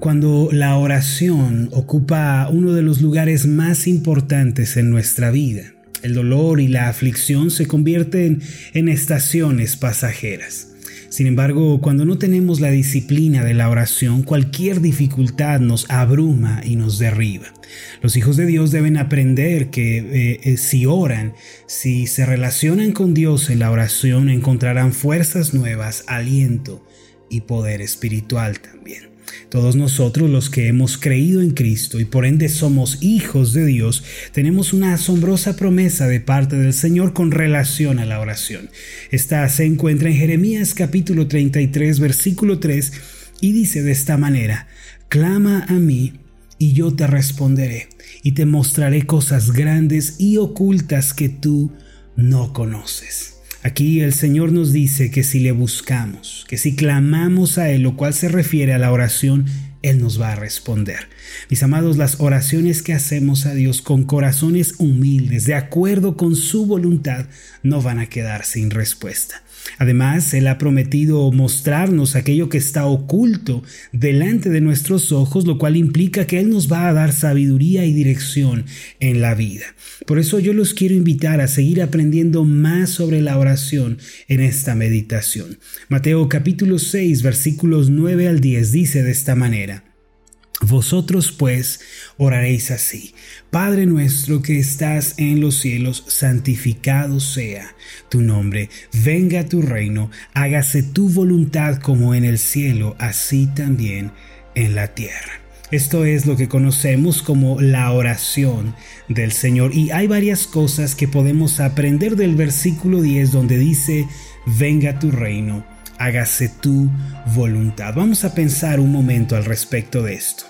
Cuando la oración ocupa uno de los lugares más importantes en nuestra vida, el dolor y la aflicción se convierten en estaciones pasajeras. Sin embargo, cuando no tenemos la disciplina de la oración, cualquier dificultad nos abruma y nos derriba. Los hijos de Dios deben aprender que eh, eh, si oran, si se relacionan con Dios en la oración, encontrarán fuerzas nuevas, aliento y poder espiritual también. Todos nosotros los que hemos creído en Cristo y por ende somos hijos de Dios, tenemos una asombrosa promesa de parte del Señor con relación a la oración. Esta se encuentra en Jeremías capítulo 33 versículo 3 y dice de esta manera, Clama a mí y yo te responderé y te mostraré cosas grandes y ocultas que tú no conoces. Aquí el Señor nos dice que si le buscamos, que si clamamos a Él, lo cual se refiere a la oración, Él nos va a responder. Mis amados, las oraciones que hacemos a Dios con corazones humildes, de acuerdo con su voluntad, no van a quedar sin respuesta. Además, Él ha prometido mostrarnos aquello que está oculto delante de nuestros ojos, lo cual implica que Él nos va a dar sabiduría y dirección en la vida. Por eso yo los quiero invitar a seguir aprendiendo más sobre la oración en esta meditación. Mateo capítulo 6 versículos 9 al 10 dice de esta manera. Vosotros pues oraréis así, Padre nuestro que estás en los cielos, santificado sea tu nombre, venga tu reino, hágase tu voluntad como en el cielo, así también en la tierra. Esto es lo que conocemos como la oración del Señor. Y hay varias cosas que podemos aprender del versículo 10 donde dice, venga tu reino, hágase tu voluntad. Vamos a pensar un momento al respecto de esto.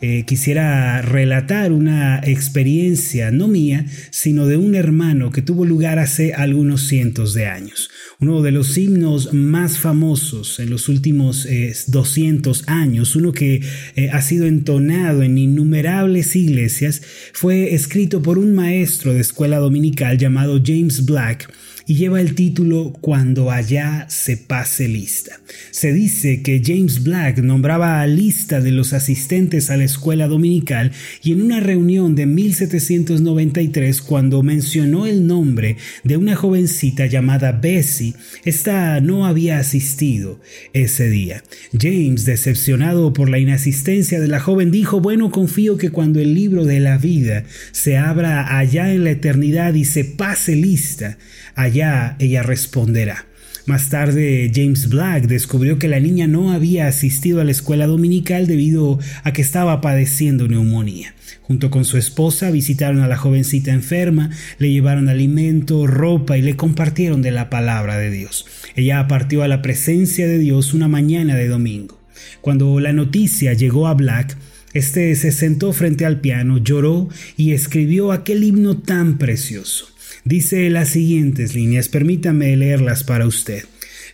Eh, quisiera relatar una experiencia, no mía, sino de un hermano que tuvo lugar hace algunos cientos de años. Uno de los himnos más famosos en los últimos 200 eh, años, uno que eh, ha sido entonado en innumerables iglesias, fue escrito por un maestro de escuela dominical llamado James Black y lleva el título Cuando allá se pase lista. Se dice que James Black nombraba a lista de los asistentes a la escuela dominical y en una reunión de 1793 cuando mencionó el nombre de una jovencita llamada Bessie, esta no había asistido ese día. James, decepcionado por la inasistencia de la joven, dijo, bueno, confío que cuando el libro de la vida se abra allá en la eternidad y se pase lista, allá ella responderá. Más tarde, James Black descubrió que la niña no había asistido a la escuela dominical debido a que estaba padeciendo neumonía. Junto con su esposa visitaron a la jovencita enferma, le llevaron alimento, ropa y le compartieron de la palabra de Dios. Ella partió a la presencia de Dios una mañana de domingo. Cuando la noticia llegó a Black, este se sentó frente al piano, lloró y escribió aquel himno tan precioso. Dice las siguientes líneas, permítame leerlas para usted.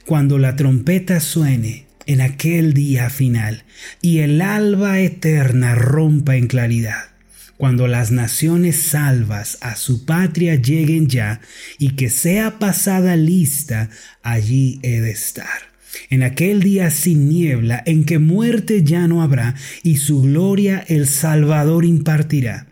Cuando la trompeta suene en aquel día final y el alba eterna rompa en claridad, cuando las naciones salvas a su patria lleguen ya y que sea pasada lista, allí he de estar. En aquel día sin niebla, en que muerte ya no habrá, y su gloria el Salvador impartirá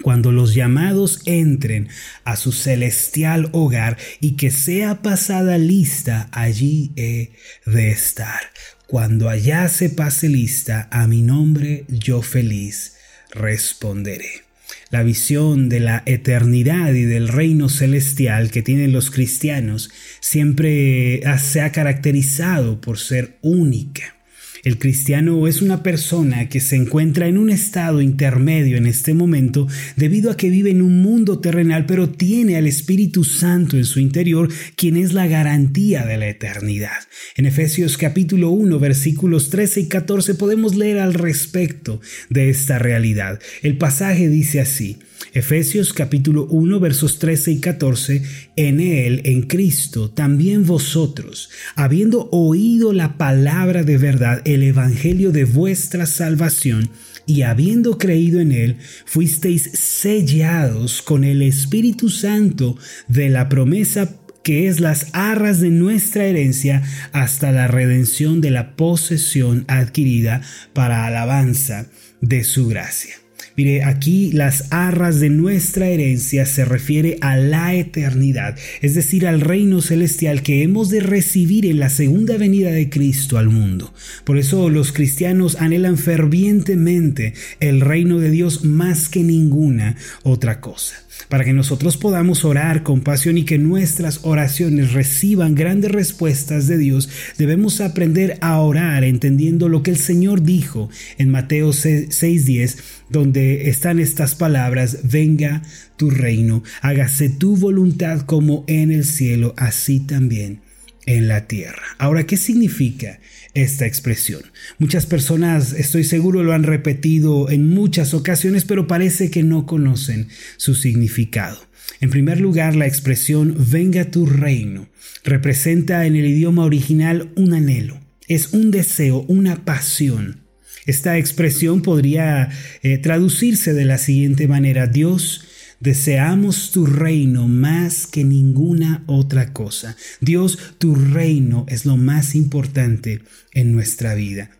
cuando los llamados entren a su celestial hogar y que sea pasada lista, allí he de estar. Cuando allá se pase lista, a mi nombre yo feliz responderé. La visión de la eternidad y del reino celestial que tienen los cristianos siempre se ha caracterizado por ser única el cristiano es una persona que se encuentra en un estado intermedio en este momento debido a que vive en un mundo terrenal pero tiene al Espíritu Santo en su interior quien es la garantía de la eternidad. En Efesios capítulo 1 versículos 13 y 14 podemos leer al respecto de esta realidad. El pasaje dice así, Efesios capítulo 1 versos 13 y 14, en Él, en Cristo, también vosotros, habiendo oído la palabra de verdad, el Evangelio de vuestra salvación, y habiendo creído en Él, fuisteis sellados con el Espíritu Santo de la promesa que es las arras de nuestra herencia hasta la redención de la posesión adquirida para alabanza de su gracia. Mire, aquí las arras de nuestra herencia se refiere a la eternidad, es decir, al reino celestial que hemos de recibir en la segunda venida de Cristo al mundo. Por eso los cristianos anhelan fervientemente el reino de Dios más que ninguna otra cosa para que nosotros podamos orar con pasión y que nuestras oraciones reciban grandes respuestas de Dios, debemos aprender a orar entendiendo lo que el Señor dijo en Mateo 6:10, donde están estas palabras, venga tu reino, hágase tu voluntad como en el cielo, así también en la tierra. Ahora, ¿qué significa esta expresión? Muchas personas, estoy seguro, lo han repetido en muchas ocasiones, pero parece que no conocen su significado. En primer lugar, la expresión venga tu reino representa en el idioma original un anhelo, es un deseo, una pasión. Esta expresión podría eh, traducirse de la siguiente manera, Dios, Deseamos tu reino más que ninguna otra cosa. Dios, tu reino es lo más importante en nuestra vida.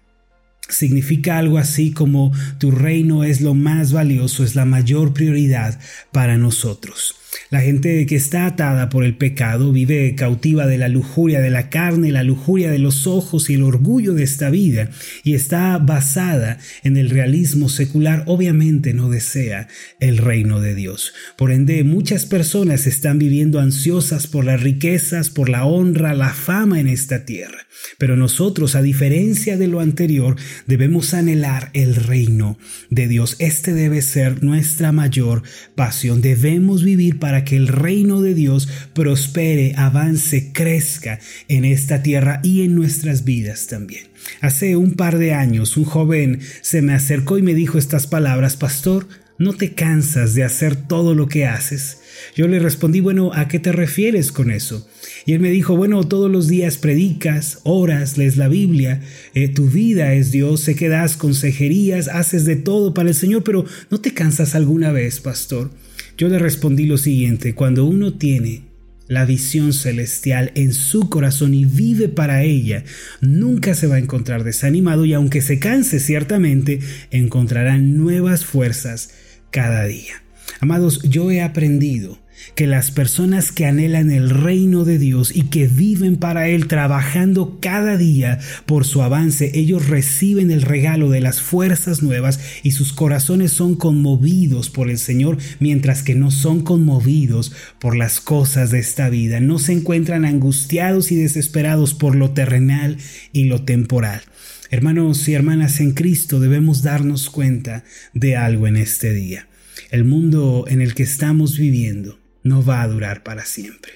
Significa algo así como tu reino es lo más valioso, es la mayor prioridad para nosotros. La gente que está atada por el pecado vive cautiva de la lujuria de la carne, la lujuria de los ojos y el orgullo de esta vida y está basada en el realismo secular, obviamente no desea el reino de Dios. Por ende, muchas personas están viviendo ansiosas por las riquezas, por la honra, la fama en esta tierra. Pero nosotros, a diferencia de lo anterior, debemos anhelar el reino de Dios. Este debe ser nuestra mayor pasión. Debemos vivir para que el reino de Dios prospere, avance, crezca en esta tierra y en nuestras vidas también. Hace un par de años un joven se me acercó y me dijo estas palabras, Pastor, ¿no te cansas de hacer todo lo que haces? Yo le respondí, bueno, ¿a qué te refieres con eso? Y él me dijo, bueno, todos los días predicas, oras, lees la Biblia, eh, tu vida es Dios, sé que das consejerías, haces de todo para el Señor, pero ¿no te cansas alguna vez, pastor? Yo le respondí lo siguiente, cuando uno tiene la visión celestial en su corazón y vive para ella, nunca se va a encontrar desanimado y aunque se canse ciertamente, encontrará nuevas fuerzas cada día. Amados, yo he aprendido que las personas que anhelan el reino de Dios y que viven para Él trabajando cada día por su avance, ellos reciben el regalo de las fuerzas nuevas y sus corazones son conmovidos por el Señor, mientras que no son conmovidos por las cosas de esta vida, no se encuentran angustiados y desesperados por lo terrenal y lo temporal. Hermanos y hermanas en Cristo debemos darnos cuenta de algo en este día. El mundo en el que estamos viviendo no va a durar para siempre.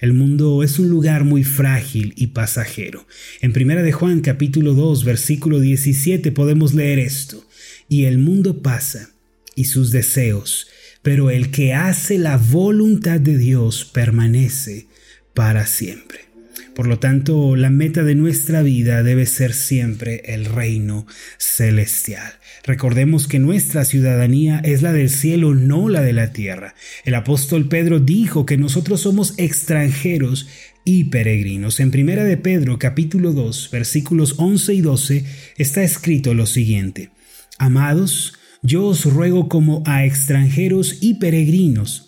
El mundo es un lugar muy frágil y pasajero. En Primera de Juan capítulo 2 versículo 17 podemos leer esto: Y el mundo pasa y sus deseos, pero el que hace la voluntad de Dios permanece para siempre. Por lo tanto, la meta de nuestra vida debe ser siempre el reino celestial. Recordemos que nuestra ciudadanía es la del cielo, no la de la tierra. El apóstol Pedro dijo que nosotros somos extranjeros y peregrinos. En Primera de Pedro capítulo 2 versículos 11 y 12 está escrito lo siguiente: Amados, yo os ruego como a extranjeros y peregrinos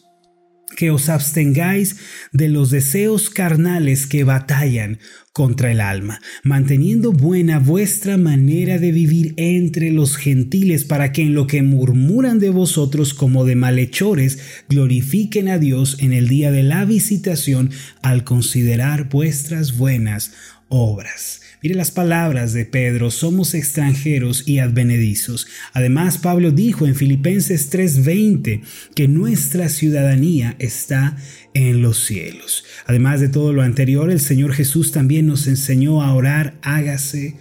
que os abstengáis de los deseos carnales que batallan contra el alma, manteniendo buena vuestra manera de vivir entre los gentiles, para que en lo que murmuran de vosotros como de malhechores, glorifiquen a Dios en el día de la visitación al considerar vuestras buenas obras. Mire las palabras de Pedro, somos extranjeros y advenedizos. Además, Pablo dijo en Filipenses 3:20 que nuestra ciudadanía está en los cielos. Además de todo lo anterior, el Señor Jesús también nos enseñó a orar, hágase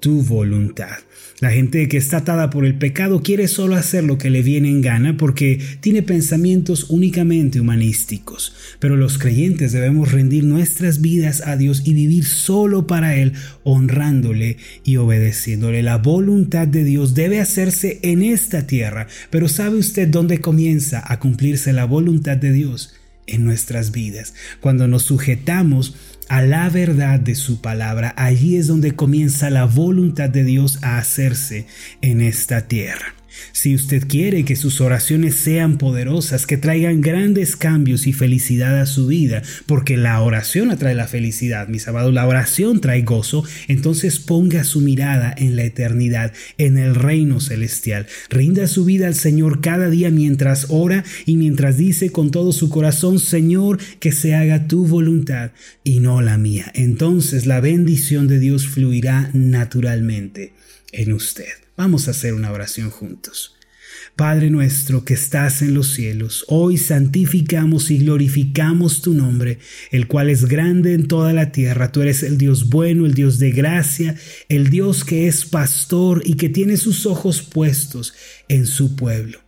tu voluntad. La gente que está atada por el pecado quiere solo hacer lo que le viene en gana porque tiene pensamientos únicamente humanísticos. Pero los creyentes debemos rendir nuestras vidas a Dios y vivir solo para Él, honrándole y obedeciéndole. La voluntad de Dios debe hacerse en esta tierra. Pero ¿sabe usted dónde comienza a cumplirse la voluntad de Dios? En nuestras vidas. Cuando nos sujetamos a la verdad de su palabra, allí es donde comienza la voluntad de Dios a hacerse en esta tierra. Si usted quiere que sus oraciones sean poderosas, que traigan grandes cambios y felicidad a su vida, porque la oración atrae la felicidad, mis amados, la oración trae gozo, entonces ponga su mirada en la eternidad, en el reino celestial. Rinda su vida al Señor cada día mientras ora y mientras dice con todo su corazón, Señor, que se haga tu voluntad y no la mía. Entonces la bendición de Dios fluirá naturalmente en usted. Vamos a hacer una oración juntos. Padre nuestro que estás en los cielos, hoy santificamos y glorificamos tu nombre, el cual es grande en toda la tierra. Tú eres el Dios bueno, el Dios de gracia, el Dios que es pastor y que tiene sus ojos puestos en su pueblo.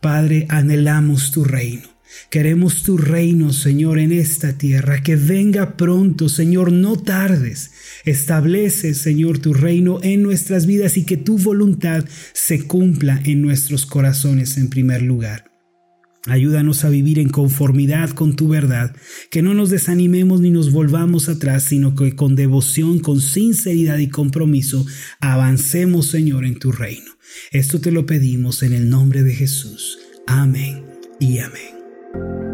Padre, anhelamos tu reino. Queremos tu reino, Señor, en esta tierra. Que venga pronto, Señor, no tardes. Establece, Señor, tu reino en nuestras vidas y que tu voluntad se cumpla en nuestros corazones en primer lugar. Ayúdanos a vivir en conformidad con tu verdad, que no nos desanimemos ni nos volvamos atrás, sino que con devoción, con sinceridad y compromiso avancemos, Señor, en tu reino. Esto te lo pedimos en el nombre de Jesús. Amén y amén. thank you